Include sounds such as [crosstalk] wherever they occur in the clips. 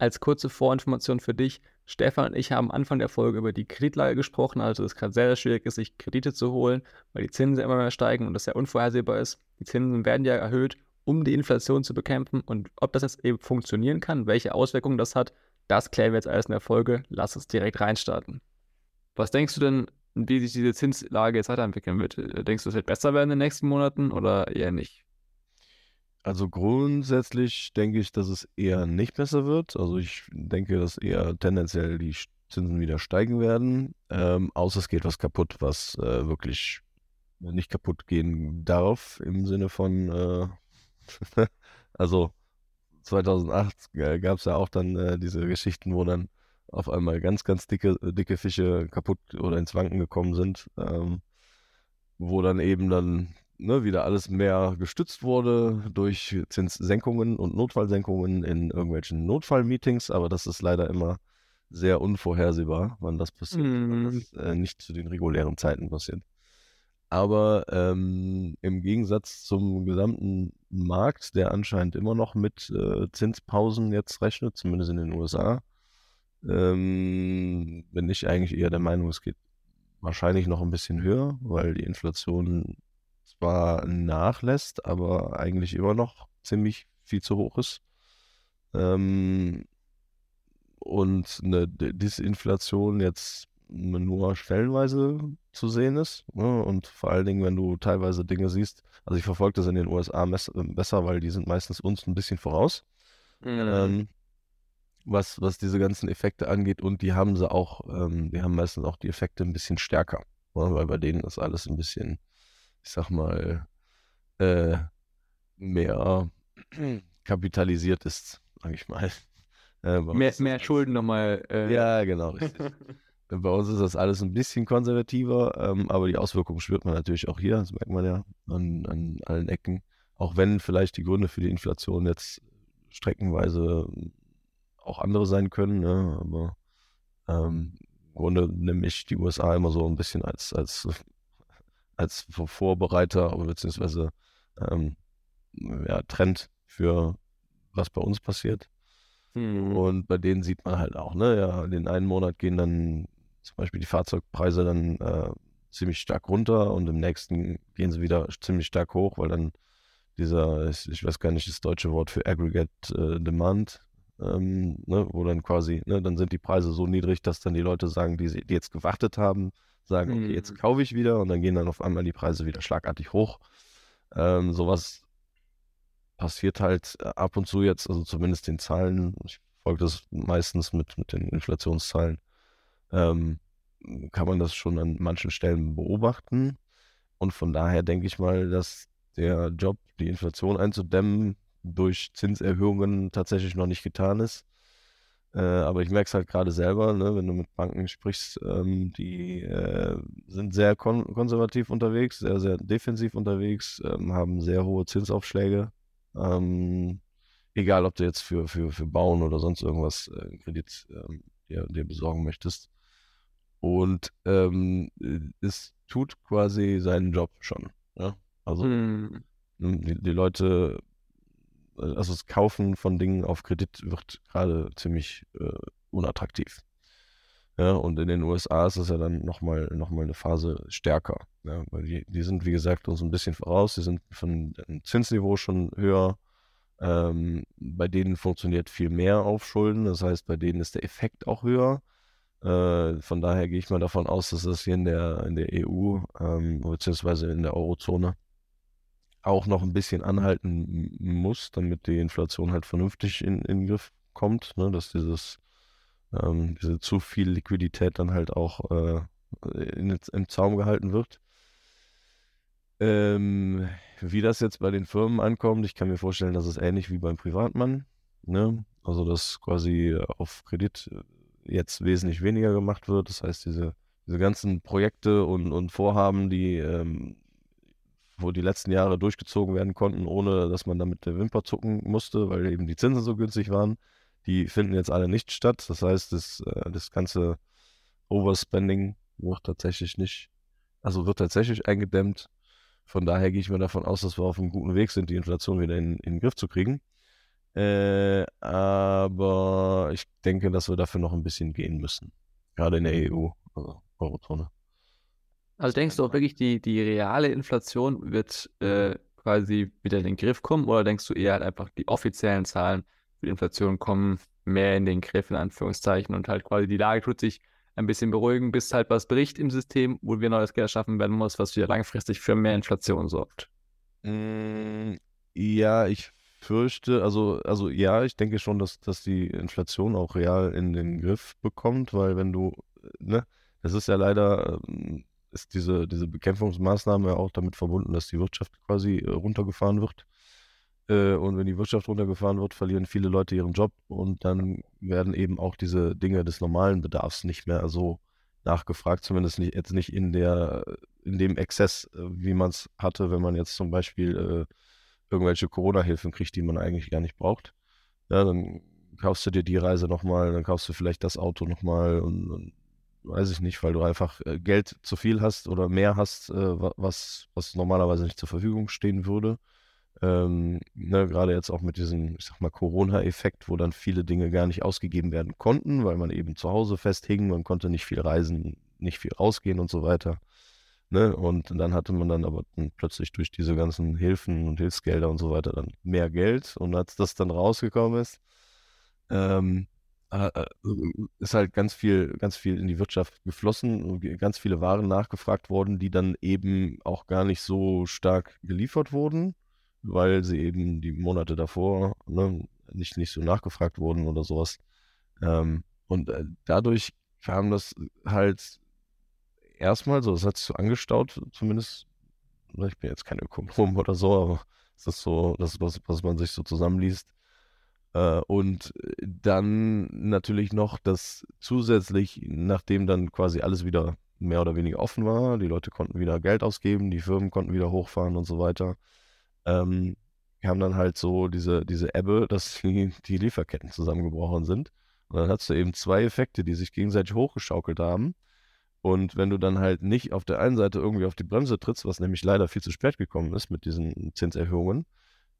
Als kurze Vorinformation für dich, Stefan und ich haben Anfang der Folge über die Kreditlage gesprochen, also dass es gerade sehr, sehr schwierig ist, sich Kredite zu holen, weil die Zinsen immer mehr steigen und das sehr unvorhersehbar ist. Die Zinsen werden ja erhöht, um die Inflation zu bekämpfen und ob das jetzt eben funktionieren kann, welche Auswirkungen das hat, das klären wir jetzt alles in der Folge. Lass uns direkt reinstarten. Was denkst du denn, wie sich diese Zinslage jetzt weiterentwickeln wird? Denkst du, es wird besser werden in den nächsten Monaten oder eher nicht? Also grundsätzlich denke ich, dass es eher nicht besser wird. Also ich denke, dass eher tendenziell die Zinsen wieder steigen werden. Ähm, außer es geht was kaputt, was äh, wirklich nicht kaputt gehen darf im Sinne von, äh, [laughs] also 2008 gab es ja auch dann äh, diese Geschichten, wo dann auf einmal ganz, ganz dicke, dicke Fische kaputt oder ins Wanken gekommen sind, ähm, wo dann eben dann ne, wieder alles mehr gestützt wurde durch Zinssenkungen und Notfallsenkungen in irgendwelchen Notfallmeetings, aber das ist leider immer sehr unvorhersehbar, wann das passiert, mm. weil das äh, nicht zu den regulären Zeiten passiert. Aber ähm, im Gegensatz zum gesamten Markt, der anscheinend immer noch mit äh, Zinspausen jetzt rechnet, zumindest in den USA, ähm, bin ich eigentlich eher der Meinung, es geht wahrscheinlich noch ein bisschen höher, weil die Inflation zwar nachlässt, aber eigentlich immer noch ziemlich viel zu hoch ist. Ähm, und eine Disinflation jetzt nur stellenweise zu sehen ist. Ne? Und vor allen Dingen, wenn du teilweise Dinge siehst, also ich verfolge das in den USA besser, weil die sind meistens uns ein bisschen voraus. Mhm. Ähm, was, was diese ganzen Effekte angeht und die haben sie auch, ähm, die haben meistens auch die Effekte ein bisschen stärker, ne? weil bei denen ist alles ein bisschen ich sag mal, äh, mehr [clears throat] kapitalisiert ist, sag ich mal. [laughs] Äh, mehr, mehr Schulden nochmal. Äh... Ja, genau, richtig. [laughs] bei uns ist das alles ein bisschen konservativer, ähm, aber die Auswirkungen spürt man natürlich auch hier, das merkt man ja an, an allen Ecken. Auch wenn vielleicht die Gründe für die Inflation jetzt streckenweise auch andere sein können, ne? aber ähm, im Grunde nehme ich die USA immer so ein bisschen als, als als Vorbereiter beziehungsweise ähm, ja, Trend für was bei uns passiert. Mhm. Und bei denen sieht man halt auch, ne, ja, in den einen Monat gehen dann zum Beispiel die Fahrzeugpreise dann äh, ziemlich stark runter und im nächsten gehen sie wieder ziemlich stark hoch, weil dann dieser, ich, ich weiß gar nicht das deutsche Wort für Aggregate äh, Demand, ähm, ne, wo dann quasi, ne, dann sind die Preise so niedrig, dass dann die Leute sagen, die, die jetzt gewartet haben, sagen, okay, jetzt mhm. kaufe ich wieder und dann gehen dann auf einmal die Preise wieder schlagartig hoch. Ähm, sowas passiert halt äh, ab und zu jetzt, also zumindest den Zahlen, ich folge das meistens mit, mit den Inflationszahlen, ähm, kann man das schon an manchen Stellen beobachten. Und von daher denke ich mal, dass der Job, die Inflation einzudämmen, durch Zinserhöhungen tatsächlich noch nicht getan ist. Äh, aber ich merke es halt gerade selber, ne, wenn du mit Banken sprichst, ähm, die äh, sind sehr kon konservativ unterwegs, sehr, sehr defensiv unterwegs, ähm, haben sehr hohe Zinsaufschläge. Ähm, egal, ob du jetzt für, für, für Bauen oder sonst irgendwas äh, Kredit ähm, dir, dir, besorgen möchtest. Und ähm, es tut quasi seinen Job schon. Ja? Also hm. die, die Leute also das Kaufen von Dingen auf Kredit wird gerade ziemlich äh, unattraktiv. Ja, und in den USA ist es ja dann nochmal noch mal eine Phase stärker. Ja, weil die, die sind, wie gesagt, uns ein bisschen voraus. Die sind von dem Zinsniveau schon höher. Ähm, bei denen funktioniert viel mehr Aufschulden. Das heißt, bei denen ist der Effekt auch höher. Äh, von daher gehe ich mal davon aus, dass das hier in der, in der EU ähm, beziehungsweise in der Eurozone auch noch ein bisschen anhalten muss, damit die Inflation halt vernünftig in, in den Griff kommt, ne? dass dieses, ähm, diese zu viel Liquidität dann halt auch äh, in, im Zaum gehalten wird. Ähm, wie das jetzt bei den Firmen ankommt, ich kann mir vorstellen, dass es ähnlich wie beim Privatmann, ne? also dass quasi auf Kredit jetzt wesentlich weniger gemacht wird. Das heißt, diese, diese ganzen Projekte und, und Vorhaben, die ähm, wo die letzten Jahre durchgezogen werden konnten, ohne dass man damit der Wimper zucken musste, weil eben die Zinsen so günstig waren. Die finden jetzt alle nicht statt. Das heißt, das, äh, das ganze Overspending wird tatsächlich nicht, also wird tatsächlich eingedämmt. Von daher gehe ich mir davon aus, dass wir auf einem guten Weg sind, die Inflation wieder in, in den Griff zu kriegen. Äh, aber ich denke, dass wir dafür noch ein bisschen gehen müssen. Gerade in der EU, also Eurozone. Also denkst du auch wirklich, die, die reale Inflation wird äh, quasi wieder in den Griff kommen oder denkst du eher halt einfach, die offiziellen Zahlen für die Inflation kommen mehr in den Griff, in Anführungszeichen, und halt quasi die Lage tut sich ein bisschen beruhigen, bis halt was bricht im System, wo wir neues Geld schaffen werden muss, was wieder langfristig für mehr Inflation sorgt? Mm, ja, ich fürchte, also, also ja, ich denke schon, dass, dass die Inflation auch real in den Griff bekommt, weil wenn du, ne, das ist ja leider, ähm, ist diese, diese Bekämpfungsmaßnahme auch damit verbunden, dass die Wirtschaft quasi äh, runtergefahren wird. Äh, und wenn die Wirtschaft runtergefahren wird, verlieren viele Leute ihren Job und dann werden eben auch diese Dinge des normalen Bedarfs nicht mehr so nachgefragt, zumindest nicht, jetzt nicht in der, in dem Exzess, äh, wie man es hatte, wenn man jetzt zum Beispiel äh, irgendwelche Corona-Hilfen kriegt, die man eigentlich gar nicht braucht. Ja, dann kaufst du dir die Reise nochmal, dann kaufst du vielleicht das Auto nochmal und, und weiß ich nicht, weil du einfach äh, Geld zu viel hast oder mehr hast, äh, was, was normalerweise nicht zur Verfügung stehen würde. Ähm, ne, gerade jetzt auch mit diesem, ich sag mal, Corona-Effekt, wo dann viele Dinge gar nicht ausgegeben werden konnten, weil man eben zu Hause festhing, man konnte nicht viel reisen, nicht viel rausgehen und so weiter. Ne? Und dann hatte man dann aber dann plötzlich durch diese ganzen Hilfen und Hilfsgelder und so weiter dann mehr Geld. Und als das dann rausgekommen ist, ähm, äh, äh ist halt ganz viel, ganz viel in die Wirtschaft geflossen und ganz viele Waren nachgefragt worden, die dann eben auch gar nicht so stark geliefert wurden, weil sie eben die Monate davor ne, nicht, nicht so nachgefragt wurden oder sowas. Ähm, und äh, dadurch kam das halt erstmal so, das hat sich so angestaut, zumindest. Ne, ich bin jetzt kein Ökonom [laughs] oder so, aber es ist so, das, was, was man sich so zusammenliest. Äh, und dann natürlich noch, dass zusätzlich, nachdem dann quasi alles wieder mehr oder weniger offen war, die Leute konnten wieder Geld ausgeben, die Firmen konnten wieder hochfahren und so weiter, ähm, kam dann halt so diese, diese Ebbe, dass [laughs] die, die Lieferketten zusammengebrochen sind. Und dann hast du eben zwei Effekte, die sich gegenseitig hochgeschaukelt haben. Und wenn du dann halt nicht auf der einen Seite irgendwie auf die Bremse trittst, was nämlich leider viel zu spät gekommen ist mit diesen Zinserhöhungen,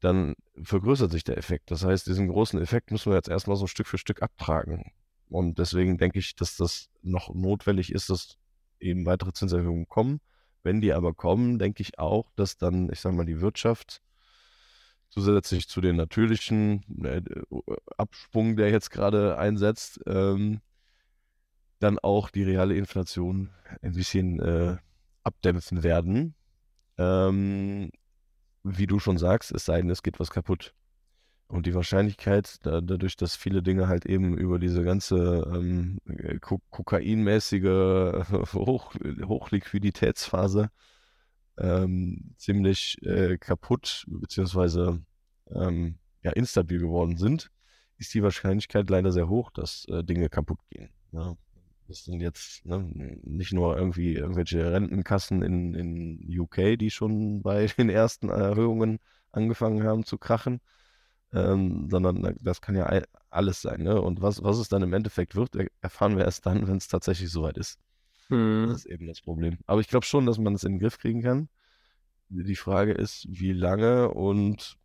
dann vergrößert sich der Effekt. Das heißt, diesen großen Effekt müssen wir jetzt erstmal so Stück für Stück abtragen. Und deswegen denke ich, dass das noch notwendig ist, dass eben weitere Zinserhöhungen kommen. Wenn die aber kommen, denke ich auch, dass dann, ich sage mal, die Wirtschaft zusätzlich zu den natürlichen äh, Absprung, der jetzt gerade einsetzt, ähm, dann auch die reale Inflation ein bisschen äh, abdämpfen werden. Ähm, wie du schon sagst, es sei denn, es geht was kaputt. Und die Wahrscheinlichkeit, da, dadurch, dass viele Dinge halt eben über diese ganze ähm, kokainmäßige [laughs] Hoch Hochliquiditätsphase ähm, ziemlich äh, kaputt bzw. Ähm, ja, instabil geworden sind, ist die Wahrscheinlichkeit leider sehr hoch, dass äh, Dinge kaputt gehen. Ja. Das sind jetzt ne, nicht nur irgendwie irgendwelche Rentenkassen in, in UK, die schon bei [laughs] den ersten Erhöhungen angefangen haben zu krachen, ähm, sondern das kann ja alles sein. Ne? Und was, was es dann im Endeffekt wird, erfahren wir erst dann, wenn es tatsächlich soweit ist. Hm. Das ist eben das Problem. Aber ich glaube schon, dass man es in den Griff kriegen kann. Die Frage ist, wie lange und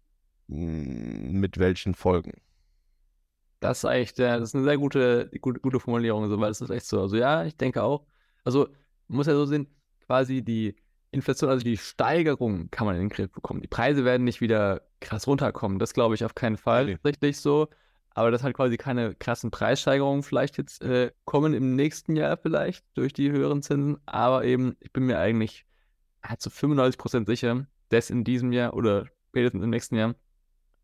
mh, hm, mit welchen Folgen. Das ist der, das ist eine sehr gute, gute, gute Formulierung, so, weil es ist echt so. Also ja, ich denke auch. Also man muss ja so sehen, quasi die Inflation, also die Steigerung kann man in den Griff bekommen. Die Preise werden nicht wieder krass runterkommen. Das glaube ich auf keinen Fall okay. richtig so. Aber dass halt quasi keine krassen Preissteigerungen vielleicht jetzt äh, kommen im nächsten Jahr vielleicht durch die höheren Zinsen. Aber eben, ich bin mir eigentlich zu 95% sicher, dass in diesem Jahr oder spätestens im nächsten Jahr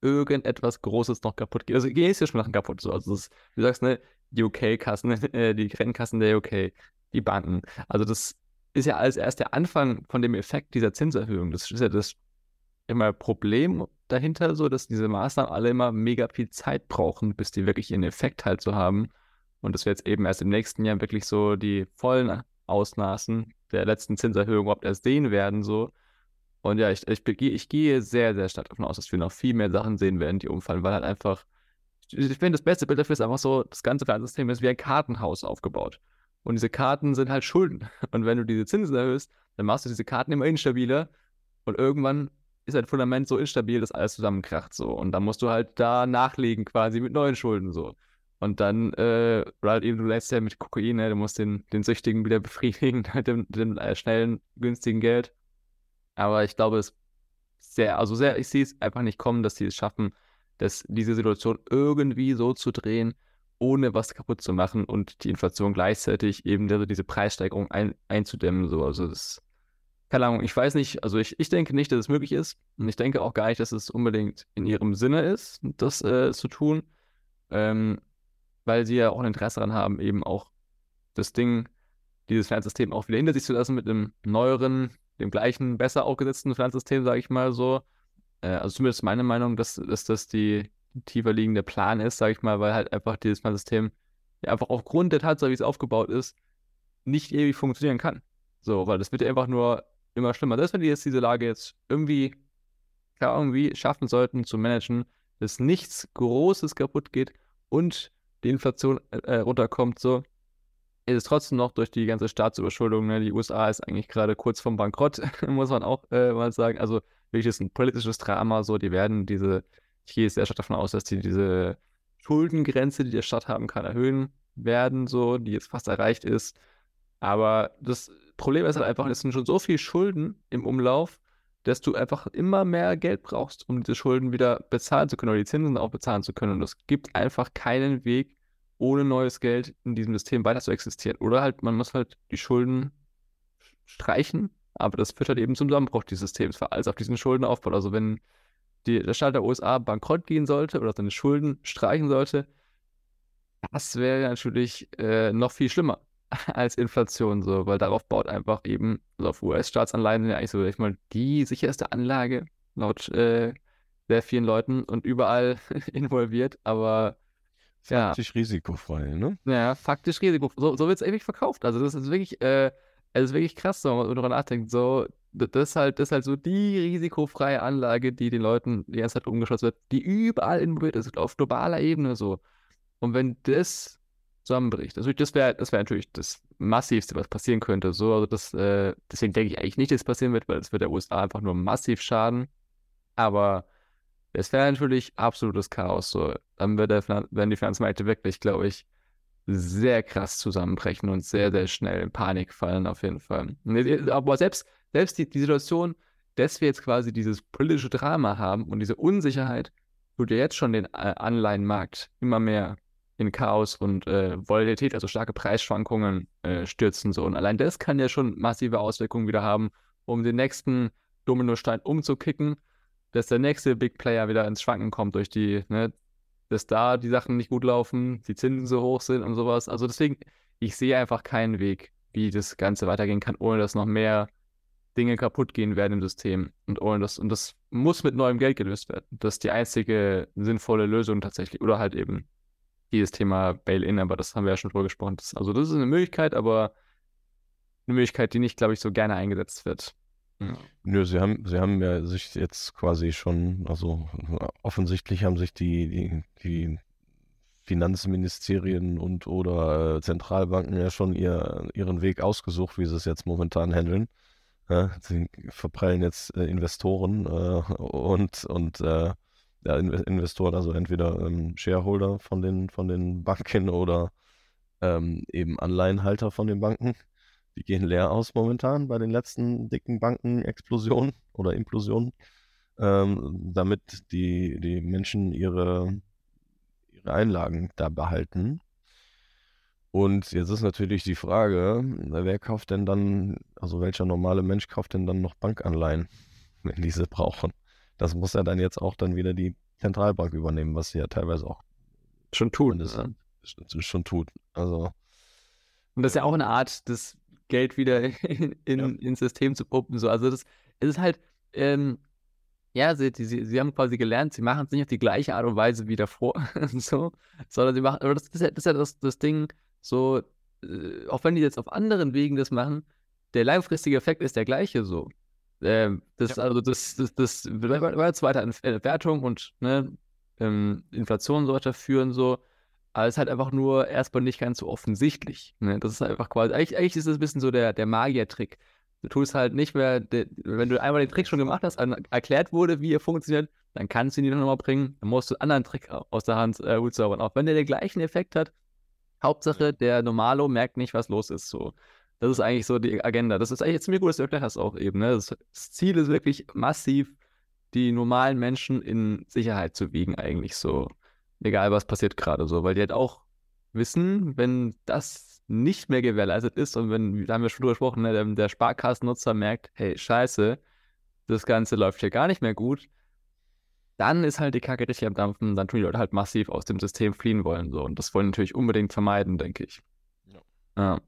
irgendetwas Großes noch kaputt geht. Also chinesische Sachen kaputt. So. Also das, du sagst, ne, die UK-Kassen, [laughs] äh, die Rentenkassen der UK, die Banken. Also das ist ja als erst der Anfang von dem Effekt dieser Zinserhöhung. Das ist ja das immer Problem dahinter, so dass diese Maßnahmen alle immer mega viel Zeit brauchen, bis die wirklich ihren Effekt halt so haben. Und dass wir jetzt eben erst im nächsten Jahr wirklich so die vollen Ausmaßen der letzten Zinserhöhung überhaupt erst sehen werden, so. Und ja, ich, ich, ich gehe sehr, sehr stark davon aus, dass wir noch viel mehr Sachen sehen werden, die umfallen, weil halt einfach, ich finde, das beste Bild dafür ist einfach so, das ganze Finanzsystem ist wie ein Kartenhaus aufgebaut. Und diese Karten sind halt Schulden. [laughs] Und wenn du diese Zinsen erhöhst, dann machst du diese Karten immer instabiler und irgendwann ist ein Fundament so instabil, dass alles zusammenkracht so. Und dann musst du halt da nachlegen quasi mit neuen Schulden so. Und dann, äh, oder eben, du lässt ja mit Kokain, ne? du musst den, den Süchtigen wieder [laughs] befriedigen mit dem, dem äh, schnellen, günstigen Geld. Aber ich glaube, es sehr, also sehr, ich sehe es einfach nicht kommen, dass sie es schaffen, dass diese Situation irgendwie so zu drehen, ohne was kaputt zu machen und die Inflation gleichzeitig eben diese Preissteigerung ein, einzudämmen. So. Also das, keine Ahnung, ich weiß nicht, also ich, ich denke nicht, dass es möglich ist. Und ich denke auch gar nicht, dass es unbedingt in ihrem Sinne ist, das äh, zu tun. Ähm, weil sie ja auch ein Interesse daran haben, eben auch das Ding, dieses Finanzsystem auch wieder hinter sich zu lassen mit einem neueren, dem gleichen, besser aufgesetzten Finanzsystem, sage ich mal so. Äh, also zumindest meine Meinung, dass, dass das die, tiefer liegende Plan ist, sage ich mal, weil halt einfach dieses Finanzsystem ja einfach aufgrund der Tatsache, wie es aufgebaut ist, nicht ewig funktionieren kann. So, weil das wird ja einfach nur immer schlimmer. Selbst wenn die jetzt diese Lage jetzt irgendwie, klar, irgendwie schaffen sollten zu managen, dass nichts Großes kaputt geht und die Inflation äh, runterkommt, so, ist es trotzdem noch durch die ganze Staatsüberschuldung, ne? die USA ist eigentlich gerade kurz vom Bankrott, [laughs] muss man auch äh, mal sagen. Also wirklich ist ein politisches Drama, so, die werden diese, ich gehe sehr stark davon aus, dass die diese Schuldengrenze, die der Stadt haben kann, erhöhen werden, so, die jetzt fast erreicht ist. Aber das Problem ist halt einfach, es sind schon so viele Schulden im Umlauf, dass du einfach immer mehr Geld brauchst, um diese Schulden wieder bezahlen zu können oder die Zinsen auch bezahlen zu können. Und es gibt einfach keinen Weg, ohne neues Geld in diesem System weiter zu existieren. Oder halt, man muss halt die Schulden streichen, aber das führt halt eben zum Zusammenbruch dieses Systems, weil alles auf diesen Schulden aufbaut. Also wenn die, der Staat der USA bankrott gehen sollte oder seine Schulden streichen sollte, das wäre natürlich äh, noch viel schlimmer [laughs] als Inflation, so, weil darauf baut einfach eben, also auf US-Staatsanleihen ja eigentlich so, ich mal, die sicherste Anlage laut äh, sehr vielen Leuten und überall [laughs] involviert, aber faktisch ja. risikofrei, ne? Ja, faktisch risikofrei. So, so wird es ewig verkauft. Also das ist wirklich, äh, es ist wirklich krass, wenn man darüber nachdenkt. So, das ist halt, das ist halt so die risikofreie Anlage, die den Leuten die ganze Zeit umgeschlossen wird, die überall involviert ist, auf globaler Ebene so. Und wenn das zusammenbricht. Also das wäre das wär natürlich das Massivste, was passieren könnte. So, also das, äh, deswegen denke ich eigentlich nicht, dass es passieren wird, weil es wird der USA einfach nur massiv schaden. Aber es wäre natürlich absolutes Chaos. So. Dann wird der, werden die Finanzmärkte wirklich, glaube ich, sehr krass zusammenbrechen und sehr, sehr schnell in Panik fallen, auf jeden Fall. Aber selbst, selbst die, die Situation, dass wir jetzt quasi dieses politische Drama haben und diese Unsicherheit, tut ja jetzt schon den äh, Anleihenmarkt immer mehr in Chaos und äh, Volatilität, also starke Preisschwankungen äh, stürzen. So. Und allein das kann ja schon massive Auswirkungen wieder haben, um den nächsten Dominostein umzukicken, dass der nächste Big Player wieder ins Schwanken kommt durch die, ne, dass da die Sachen nicht gut laufen, die Zinsen so hoch sind und sowas. Also deswegen, ich sehe einfach keinen Weg, wie das Ganze weitergehen kann, ohne dass noch mehr Dinge kaputt gehen werden im System und ohne das, und das muss mit neuem Geld gelöst werden. Das ist die einzige sinnvolle Lösung tatsächlich. Oder halt eben dieses Thema Bail-In, aber das haben wir ja schon drüber gesprochen. Das, also das ist eine Möglichkeit, aber eine Möglichkeit, die nicht, glaube ich, so gerne eingesetzt wird. Ja. Nö, sie haben, sie haben ja sich jetzt quasi schon, also offensichtlich haben sich die, die, die Finanzministerien und oder äh, Zentralbanken ja schon ihr, ihren Weg ausgesucht, wie sie es jetzt momentan handeln. Ja, sie verprellen jetzt äh, Investoren äh, und, und äh, ja, Investoren, also entweder ähm, Shareholder von den, von den Banken oder ähm, eben Anleihenhalter von den Banken. Die gehen leer aus momentan bei den letzten dicken Banken-Explosionen [laughs] oder Implosionen, ähm, damit die, die Menschen ihre, ihre Einlagen da behalten. Und jetzt ist natürlich die Frage, wer kauft denn dann, also welcher normale Mensch kauft denn dann noch Bankanleihen, [laughs] wenn diese brauchen? Das muss ja dann jetzt auch dann wieder die Zentralbank übernehmen, was sie ja teilweise auch schon tut. Ja. Schon tut. Also. Und das ist ja auch eine Art, das Geld wieder in, in, ja. ins System zu pumpen. So. Also das es ist halt, ähm, ja, sie, sie, sie haben quasi gelernt, sie machen es nicht auf die gleiche Art und Weise wie davor, [laughs] so, sondern sie machen, aber das ist ja das, ist ja das, das Ding, so, äh, auch wenn die jetzt auf anderen Wegen das machen, der langfristige Effekt ist der gleiche so. Ähm, das, ja. also das, das, das war jetzt weiter Entwertung und ne, ähm, Inflation so weiter führen, so. Aber es ist halt einfach nur erstmal nicht ganz so offensichtlich. Ne? Das ist einfach quasi, eigentlich, eigentlich ist es ein bisschen so der, der Magier-Trick. Du tust halt nicht mehr, wenn du einmal den Trick schon gemacht hast, erklärt wurde, wie er funktioniert, dann kannst du ihn nicht nochmal bringen. Dann musst du einen anderen Trick aus der Hand äh, zaubern. Auch wenn der den gleichen Effekt hat, Hauptsache, der Normalo merkt nicht, was los ist. So. Das ist eigentlich so die Agenda. Das ist eigentlich ziemlich gut, dass du erklärt hast auch eben. Ne? Das, das, Ziel ist wirklich massiv, die normalen Menschen in Sicherheit zu wiegen, eigentlich so. Egal, was passiert gerade so. Weil die halt auch wissen, wenn das nicht mehr gewährleistet ist und wenn, da haben wir schon drüber gesprochen, ne, der, der Sparkassennutzer merkt, hey, scheiße, das Ganze läuft hier gar nicht mehr gut, dann ist halt die Kacke richtig am Dampfen, dann tun die Leute halt massiv aus dem System fliehen wollen. So. Und das wollen natürlich unbedingt vermeiden, denke ich. Ja. ja.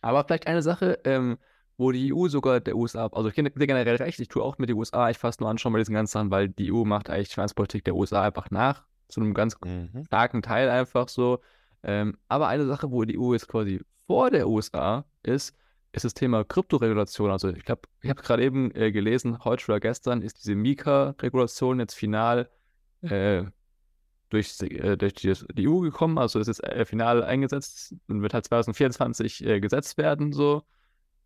Aber vielleicht eine Sache, ähm, wo die EU sogar der USA, also ich kenne generell recht, ich tue auch mit den USA, ich fasse nur anschauen bei diesen ganzen Sachen, weil die EU macht eigentlich Finanzpolitik der USA einfach nach, zu einem ganz mhm. starken Teil einfach so. Ähm, aber eine Sache, wo die EU jetzt quasi vor der USA ist, ist das Thema Kryptoregulation. Also ich glaube, ich habe gerade eben äh, gelesen, heute oder gestern ist diese Mika-Regulation jetzt final äh, durch, äh, durch die, die, EU gekommen. Also ist jetzt äh, final eingesetzt und wird halt 2024 äh, gesetzt werden. So.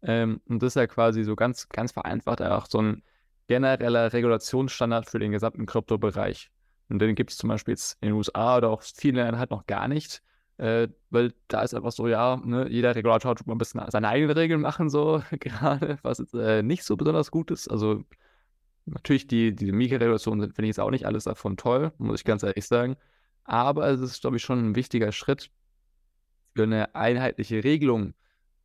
Ähm, und das ist ja quasi so ganz, ganz vereinfacht auch so ein genereller Regulationsstandard für den gesamten Kryptobereich. Und den gibt es zum Beispiel jetzt in den USA oder auch vielen Ländern halt noch gar nicht. Äh, weil da ist einfach so, ja, ne, jeder Regulator tut mal ein bisschen seine eigenen Regeln machen, so [laughs] gerade, was jetzt äh, nicht so besonders gut ist. Also natürlich die, die Mika-Regulation finde ich jetzt auch nicht alles davon toll, muss ich ganz ehrlich sagen. Aber es ist, glaube ich, schon ein wichtiger Schritt für eine einheitliche Regelung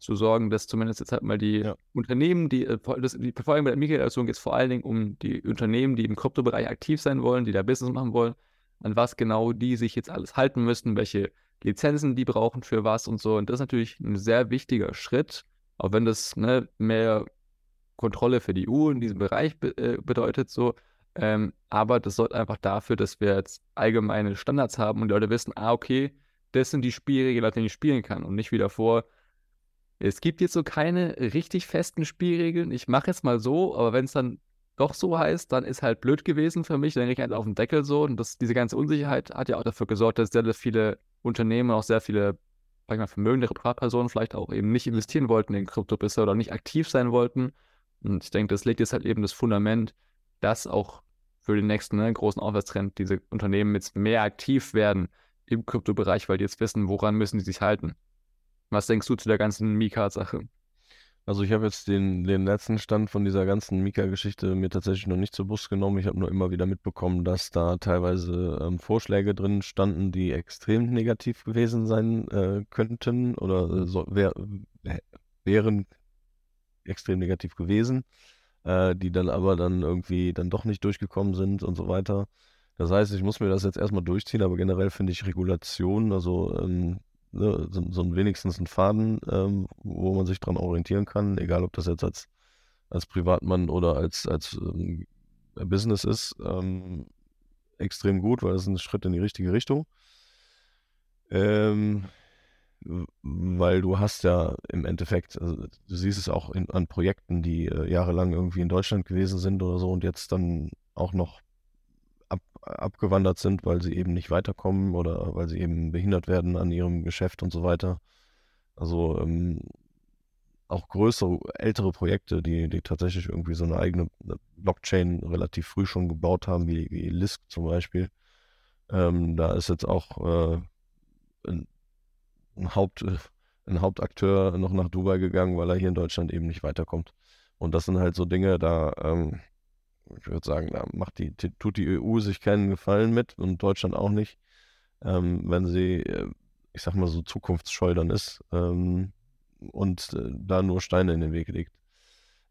zu sorgen, dass zumindest jetzt halt mal die ja. Unternehmen, die, äh, das, die Verfolgung bei der Mika-Regulation geht es vor allen Dingen um die Unternehmen, die im Kryptobereich aktiv sein wollen, die da Business machen wollen, an was genau die sich jetzt alles halten müssen, welche Lizenzen die brauchen für was und so. Und das ist natürlich ein sehr wichtiger Schritt, auch wenn das ne, mehr Kontrolle für die EU in diesem Bereich be äh, bedeutet, so. Ähm, aber das sorgt einfach dafür, dass wir jetzt allgemeine Standards haben und die Leute wissen, ah, okay, das sind die Spielregeln, nach denen ich spielen kann und nicht wie davor. Es gibt jetzt so keine richtig festen Spielregeln. Ich mache es mal so, aber wenn es dann doch so heißt, dann ist halt blöd gewesen für mich. Dann ich halt auf den Deckel so. Und das, diese ganze Unsicherheit hat ja auch dafür gesorgt, dass sehr, viele Unternehmen, auch sehr viele sag ich mal, vermögende Privatpersonen vielleicht auch eben nicht investieren wollten in Krypto bisher oder nicht aktiv sein wollten. Und ich denke, das legt jetzt halt eben das Fundament, dass auch für den nächsten ne, großen Aufwärtstrend diese Unternehmen jetzt mehr aktiv werden im Kryptobereich, weil die jetzt wissen, woran müssen sie sich halten. Was denkst du zu der ganzen Mika-Sache? Also ich habe jetzt den, den letzten Stand von dieser ganzen Mika-Geschichte mir tatsächlich noch nicht zur Brust genommen. Ich habe nur immer wieder mitbekommen, dass da teilweise ähm, Vorschläge drin standen, die extrem negativ gewesen sein äh, könnten oder äh, so, wär, wären extrem negativ gewesen, äh, die dann aber dann irgendwie dann doch nicht durchgekommen sind und so weiter. Das heißt, ich muss mir das jetzt erstmal durchziehen, aber generell finde ich Regulation, also ähm, so, so ein wenigstens ein Faden, ähm, wo man sich dran orientieren kann, egal ob das jetzt als, als Privatmann oder als, als ähm, Business ist, ähm, extrem gut, weil es ein Schritt in die richtige Richtung. Ähm, weil du hast ja im Endeffekt, also du siehst es auch in, an Projekten, die äh, jahrelang irgendwie in Deutschland gewesen sind oder so und jetzt dann auch noch abgewandert sind, weil sie eben nicht weiterkommen oder weil sie eben behindert werden an ihrem Geschäft und so weiter. Also ähm, auch größere, ältere Projekte, die, die tatsächlich irgendwie so eine eigene Blockchain relativ früh schon gebaut haben, wie, wie Lisk zum Beispiel. Ähm, da ist jetzt auch äh, ein, ein, Haupt, ein Hauptakteur noch nach Dubai gegangen, weil er hier in Deutschland eben nicht weiterkommt. Und das sind halt so Dinge, da ähm, ich würde sagen, da macht die, tut die EU sich keinen Gefallen mit und Deutschland auch nicht, ähm, wenn sie, äh, ich sag mal so, zukunftsscheu dann ist ähm, und äh, da nur Steine in den Weg legt.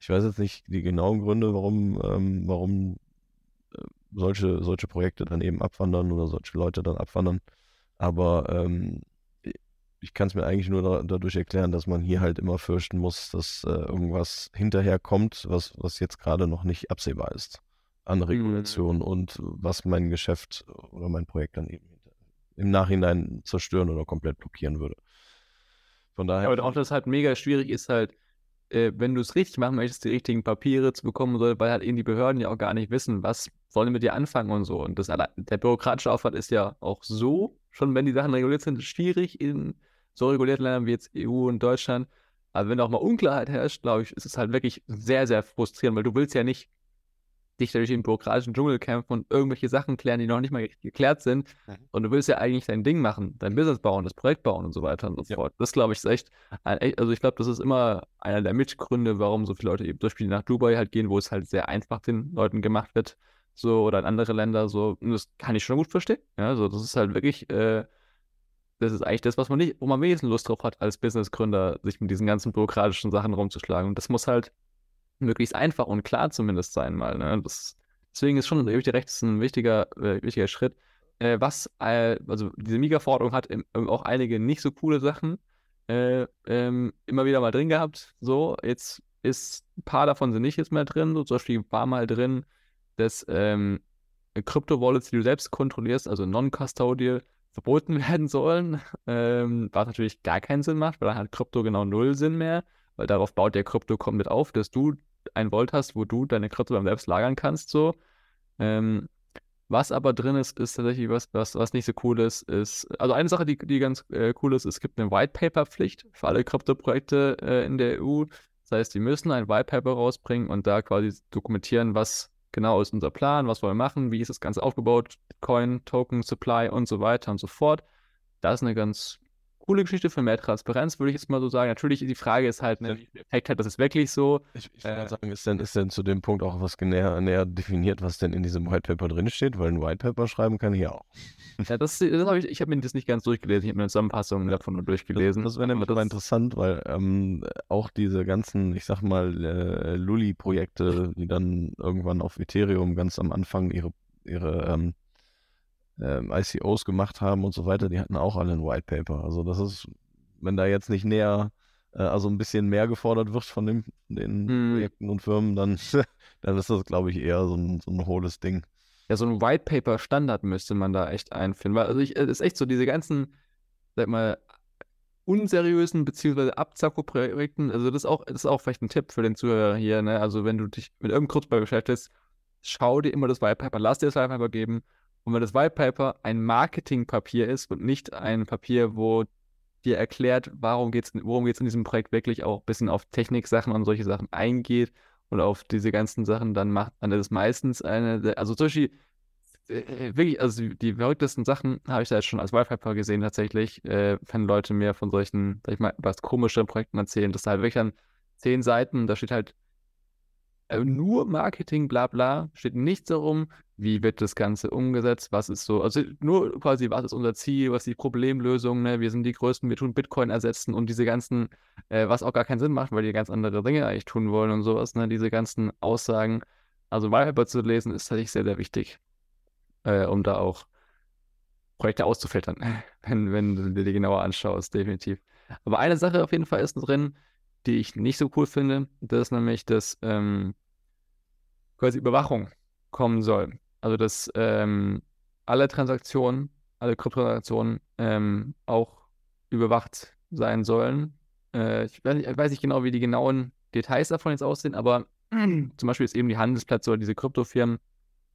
Ich weiß jetzt nicht die genauen Gründe, warum, ähm, warum äh, solche, solche Projekte dann eben abwandern oder solche Leute dann abwandern. Aber ähm, ich kann es mir eigentlich nur da, dadurch erklären, dass man hier halt immer fürchten muss, dass äh, irgendwas hinterherkommt, was, was jetzt gerade noch nicht absehbar ist an mhm. Regulation mhm. und was mein Geschäft oder mein Projekt dann eben im Nachhinein zerstören oder komplett blockieren würde. Von daher. Aber auch das halt mega schwierig ist halt, äh, wenn du es richtig machen möchtest, die richtigen Papiere zu bekommen, weil halt eben die Behörden ja auch gar nicht wissen, was sollen mit dir anfangen und so. Und das, der bürokratische Aufwand ist ja auch so, schon wenn die Sachen reguliert sind, schwierig in so regulierten Ländern wie jetzt EU und Deutschland. Aber wenn auch mal Unklarheit herrscht, glaube ich, ist es halt wirklich sehr, sehr frustrierend, weil du willst ja nicht dich durch den bürokratischen Dschungel kämpfen und irgendwelche Sachen klären, die noch nicht mal geklärt sind. Mhm. Und du willst ja eigentlich dein Ding machen, dein Business bauen, das Projekt bauen und so weiter und so ja. fort. Das glaube ich ist echt, ein, also ich glaube, das ist immer einer der Mitgründe, warum so viele Leute eben zum Beispiel nach Dubai halt gehen, wo es halt sehr einfach den Leuten gemacht wird, so oder in andere Länder so. Und das kann ich schon gut verstehen. Ja, also das ist halt wirklich, äh, das ist eigentlich das, was man nicht, wo man wenigstens Lust drauf hat, als Businessgründer, sich mit diesen ganzen bürokratischen Sachen rumzuschlagen. Und das muss halt möglichst einfach und klar zumindest sein mal. Ne? Das, deswegen ist schon, ich dir recht, ist ein wichtiger, äh, wichtiger Schritt. Äh, was, äh, also diese Mega-Forderung hat im, auch einige nicht so coole Sachen äh, ähm, immer wieder mal drin gehabt. So, jetzt ist ein paar davon sind nicht jetzt mehr drin. So zum Beispiel war mal drin, dass ähm, Krypto-Wallets, die du selbst kontrollierst, also non-custodial, verboten [laughs] werden sollen, ähm, was natürlich gar keinen Sinn macht, weil dann hat Krypto genau null Sinn mehr, weil darauf baut der Krypto komplett auf, dass du ein Vault hast, wo du deine Krypto dann selbst lagern kannst, so. Ähm, was aber drin ist, ist tatsächlich was, was, was nicht so cool ist, ist, also eine Sache, die, die ganz äh, cool ist, es gibt eine White Paper Pflicht für alle Krypto-Projekte äh, in der EU. Das heißt, die müssen ein White Paper rausbringen und da quasi dokumentieren, was genau ist unser Plan, was wollen wir machen, wie ist das Ganze aufgebaut, Coin, Token, Supply und so weiter und so fort. Das ist eine ganz coole Geschichte für mehr Transparenz, würde ich jetzt mal so sagen. Natürlich, die Frage ist halt, ne, wie Effekt hat das ist wirklich so. Ich, ich würde äh, sagen, ist denn, ist denn zu dem Punkt auch was näher, näher definiert, was denn in diesem White Paper drinsteht? Weil ein White Paper schreiben kann ich ja auch. [laughs] Ja, das, das habe ich, ich habe mir das nicht ganz durchgelesen, ich habe mir eine Zusammenfassung davon nur durchgelesen. Das, das wäre nämlich das, interessant, weil ähm, auch diese ganzen, ich sag mal, äh, Lully-Projekte, die dann irgendwann auf Ethereum ganz am Anfang ihre, ihre ähm, ähm, ICOs gemacht haben und so weiter, die hatten auch alle ein White Paper. Also das ist, wenn da jetzt nicht näher, äh, also ein bisschen mehr gefordert wird von dem, den hm. Projekten und Firmen, dann, [laughs] dann ist das, glaube ich, eher so ein, so ein hohles Ding. Ja, so ein White Paper Standard müsste man da echt einfinden. Weil, also ich, es ist echt so, diese ganzen, sag mal, unseriösen beziehungsweise Abzacko-Projekten, also das ist, auch, das ist auch vielleicht ein Tipp für den Zuhörer hier, ne? Also wenn du dich mit irgendeinem Kurzball beschäftigst, schau dir immer das White Paper, lass dir das White Paper geben und wenn das White Paper ein Marketingpapier ist und nicht ein Papier, wo dir erklärt, warum geht's, worum geht es in diesem Projekt wirklich auch ein bisschen auf Techniksachen und solche Sachen eingeht und auf diese ganzen Sachen, dann macht man das meistens eine, also zum Beispiel, äh, wirklich, also die verrücktesten Sachen habe ich da jetzt schon als White Paper gesehen tatsächlich, äh, wenn Leute mir von solchen, sag ich mal, was komischeren Projekten erzählen, das da halt wirklich an zehn Seiten, da steht halt äh, nur Marketing, bla bla, steht nichts darum, wie wird das Ganze umgesetzt, was ist so, also nur quasi, was ist unser Ziel, was ist die Problemlösung, ne? wir sind die Größten, wir tun Bitcoin ersetzen und diese ganzen, äh, was auch gar keinen Sinn macht, weil die ganz andere Dinge eigentlich tun wollen und sowas, ne? diese ganzen Aussagen, also Whitepaper zu lesen, ist tatsächlich sehr, sehr wichtig, äh, um da auch Projekte auszufiltern, [laughs] wenn, wenn du dir die genauer anschaust, definitiv. Aber eine Sache auf jeden Fall ist drin, die ich nicht so cool finde, das ist nämlich, dass ähm, quasi Überwachung kommen soll. Also dass ähm, alle Transaktionen, alle Kryptotransaktionen ähm, auch überwacht sein sollen. Äh, ich, weiß nicht, ich, weiß nicht, genau, wie die genauen Details davon jetzt aussehen, aber [clears throat] zum Beispiel ist eben die Handelsplätze oder diese Kryptofirmen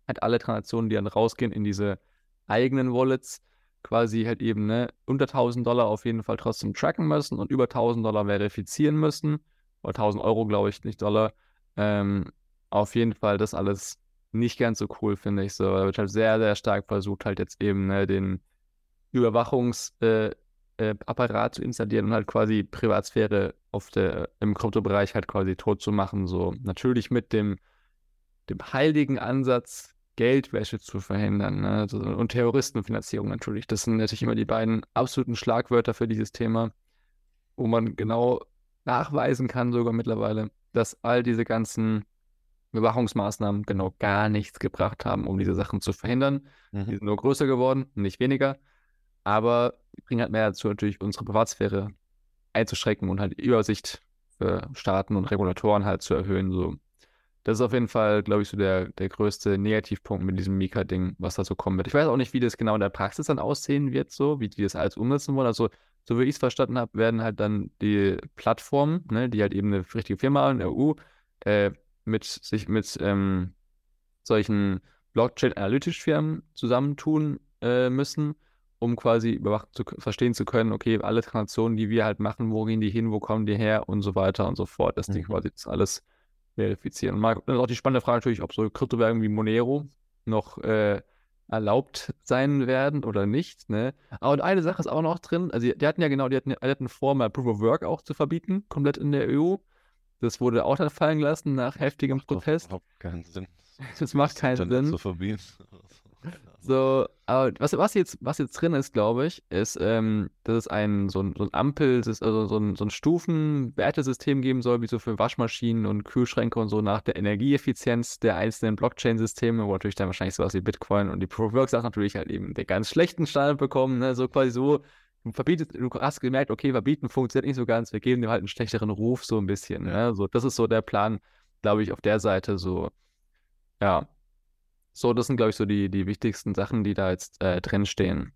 halt alle Transaktionen, die dann rausgehen in diese eigenen Wallets, quasi halt eben ne, unter 1000 Dollar auf jeden Fall trotzdem tracken müssen und über 1000 Dollar verifizieren müssen. Oder 1000 Euro, glaube ich, nicht Dollar. Ähm, auf jeden Fall das alles nicht ganz so cool, finde ich so. Da wird halt sehr, sehr stark versucht, halt jetzt eben ne, den Überwachungsapparat äh, äh, zu installieren und halt quasi Privatsphäre auf der, im Kryptobereich halt quasi tot zu machen. So natürlich mit dem, dem heiligen Ansatz, Geldwäsche zu verhindern ne? und Terroristenfinanzierung natürlich. Das sind natürlich immer die beiden absoluten Schlagwörter für dieses Thema, wo man genau nachweisen kann, sogar mittlerweile, dass all diese ganzen Überwachungsmaßnahmen genau gar nichts gebracht haben, um diese Sachen zu verhindern. Mhm. Die sind nur größer geworden, nicht weniger. Aber die bringen halt mehr dazu, natürlich unsere Privatsphäre einzuschränken und halt die Übersicht für Staaten und Regulatoren halt zu erhöhen. So. Das ist auf jeden Fall, glaube ich, so der, der größte Negativpunkt mit diesem Mika-Ding, was da so kommen wird. Ich weiß auch nicht, wie das genau in der Praxis dann aussehen wird, so, wie die das alles umsetzen wollen. Also, so wie ich es verstanden habe, werden halt dann die Plattformen, ne, die halt eben eine richtige Firma in der EU, äh, mit sich mit ähm, solchen Blockchain-Analytics-Firmen zusammentun äh, müssen um quasi überwachen zu verstehen zu können, okay, alle Transaktionen, die wir halt machen, wo gehen die hin, wo kommen die her und so weiter und so fort, dass die Mhm. quasi das alles verifizieren. Und mal, dann ist auch die spannende Frage natürlich, ob so Kryptowährungen wie Monero noch äh, erlaubt sein werden oder nicht. Ne? Aber und eine Sache ist auch noch drin, also die, die hatten ja genau, die hatten, die hatten vor, mal Proof of Work auch zu verbieten, komplett in der EU. Das wurde auch dann fallen gelassen nach heftigem Macht doch Protest. überhaupt keinen Sinn. [laughs] Das macht Das keinen Sinn. zu verbieten. So, aber was, was, jetzt, was jetzt drin ist, glaube ich, ist, ähm, dass es ein, so ein, so ein Ampel, also so ein, so ein Stufenwertesystem geben soll, wie so für Waschmaschinen und Kühlschränke und so nach der Energieeffizienz der einzelnen Blockchain-Systeme, wo natürlich dann wahrscheinlich sowas wie Bitcoin und die Proof of Work Sachen natürlich halt eben den ganz schlechten Standard bekommen, ne? so quasi so, verbietet, du hast gemerkt, okay, verbieten funktioniert nicht so ganz, wir geben dem halt einen schlechteren Ruf so ein bisschen, Ja. ne? so, das ist so der Plan, glaube ich, auf der Seite so, ja. So, das sind, glaube ich, so die, die wichtigsten Sachen, die da jetzt äh, drinstehen.